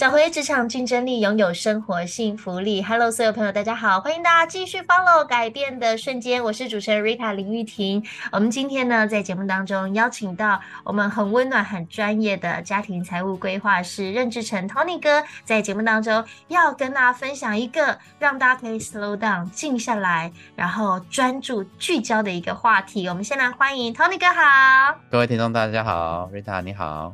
找回职场竞争力，拥有生活幸福力。Hello，所有朋友，大家好，欢迎大家继续 follow 改变的瞬间。我是主持人 Rita 林玉婷。我们今天呢，在节目当中邀请到我们很温暖、很专业的家庭财务规划师任志成 Tony 哥，在节目当中要跟大家分享一个让大家可以 slow down 静下来，然后专注聚焦的一个话题。我们先来欢迎 Tony 哥好，各位听众大家好，Rita 你好。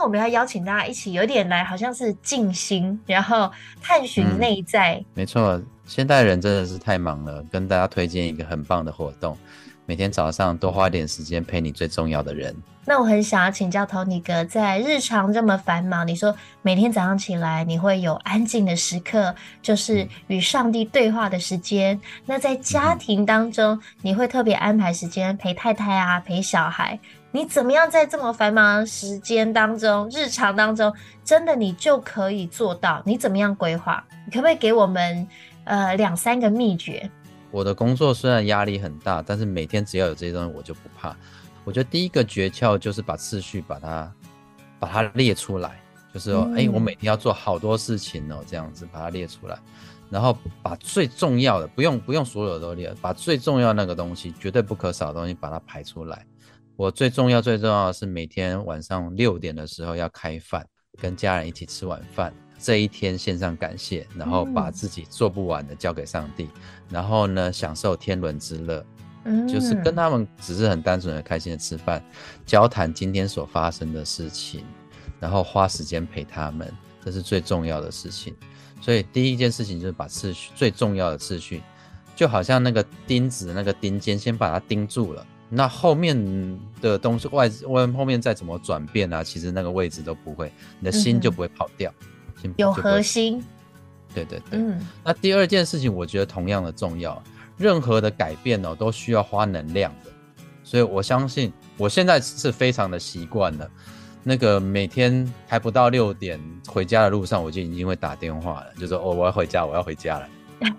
我们要邀请大家一起，有点来好像是静心，然后探寻内在。嗯，没错，现代人真的是太忙了，跟大家推荐一个很棒的活动，每天早上多花点时间陪你最重要的人。那我很想要请教 Tony 哥，在日常这么繁忙，你说每天早上起来你会有安静的时刻，就是与上帝对话的时间。嗯。那在家庭当中，你会特别安排时间陪太太啊，陪小孩。你怎么样在这么繁忙时间当中、日常当中，真的你就可以做到？你怎么样规划？你可不可以给我们呃两三个秘诀？我的工作虽然压力很大，但是每天只要有这些东西，我就不怕。我觉得第一个诀窍就是把次序把它把它列出来，就是说，哎、嗯欸，我每天要做好多事情哦，这样子把它列出来，然后把最重要的不用不用所有的都列，把最重要那个东西，绝对不可少的东西把它排出来。我最重要、最重要的是每天晚上六点的时候要开饭，跟家人一起吃晚饭。这一天献上感谢，然后把自己做不完的交给上帝，嗯、然后呢，享受天伦之乐，嗯，就是跟他们只是很单纯的开心的吃饭，交谈今天所发生的事情，然后花时间陪他们，这是最重要的事情。所以第一件事情就是把次序最重要的次序，就好像那个钉子那个钉尖，先把它钉住了。那后面的东西外外后面再怎么转变啊，其实那个位置都不会，你的心就不会跑掉。嗯、有核心。对对对。嗯。那第二件事情，我觉得同样的重要。任何的改变哦，都需要花能量的。所以我相信，我现在是非常的习惯了。那个每天还不到六点回家的路上，我就已经会打电话了，就说哦，我要回家，我要回家了。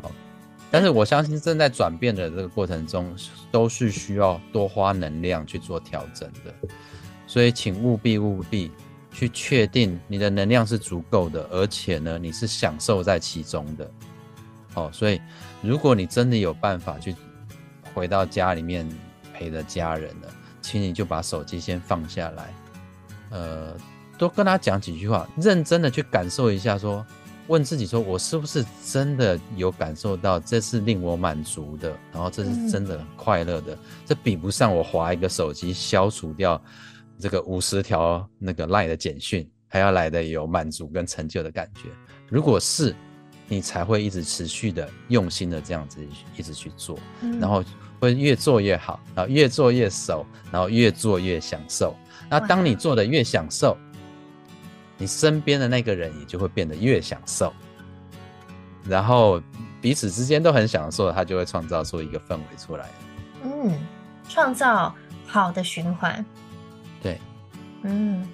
但是我相信正在转变的这个过程中，都是需要多花能量去做调整的，所以请务必务必去确定你的能量是足够的，而且呢，你是享受在其中的。哦，所以如果你真的有办法去回到家里面陪着家人了，请你就把手机先放下来，呃，多跟他讲几句话，认真的去感受一下说。问自己说：“我是不是真的有感受到这是令我满足的？然后这是真的很快乐的？这比不上我划一个手机消除掉这个五十条那个 LINE 的简讯还要来的有满足跟成就的感觉。如果是，你才会一直持续的用心的这样子一直去做，然后会越做越好，然后越做越熟，然后越做越享受。那当你做的越享受。”你身边的那个人也就会变得越享受，然后彼此之间都很享受，他就会创造出一个氛围出来。嗯，创造好的循环。嗯。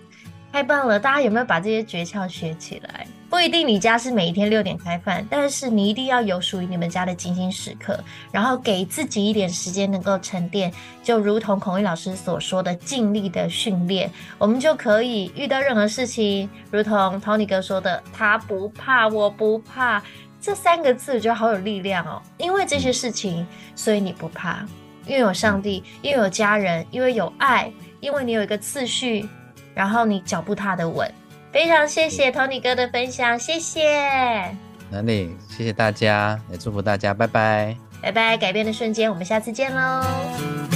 太棒了！大家有没有把这些诀窍学起来？不一定你家是每一天六点开饭，但是你一定要有属于你们家的精心时刻，然后给自己一点时间能够沉淀。就如同孔毅老师所说的，尽力的训练，我们就可以遇到任何事情，如同 Tony 哥说的，他不怕，我不怕，这三个字就好有力量哦。因为这些事情，所以你不怕，因为有上帝，因为有家人，因为有爱，因为你有一个次序。然后你脚步踏得稳，非常谢谢 Tony 哥的分享，谢谢。哪里？谢谢大家，也祝福大家，拜拜，拜拜。改变的瞬间，我们下次见喽。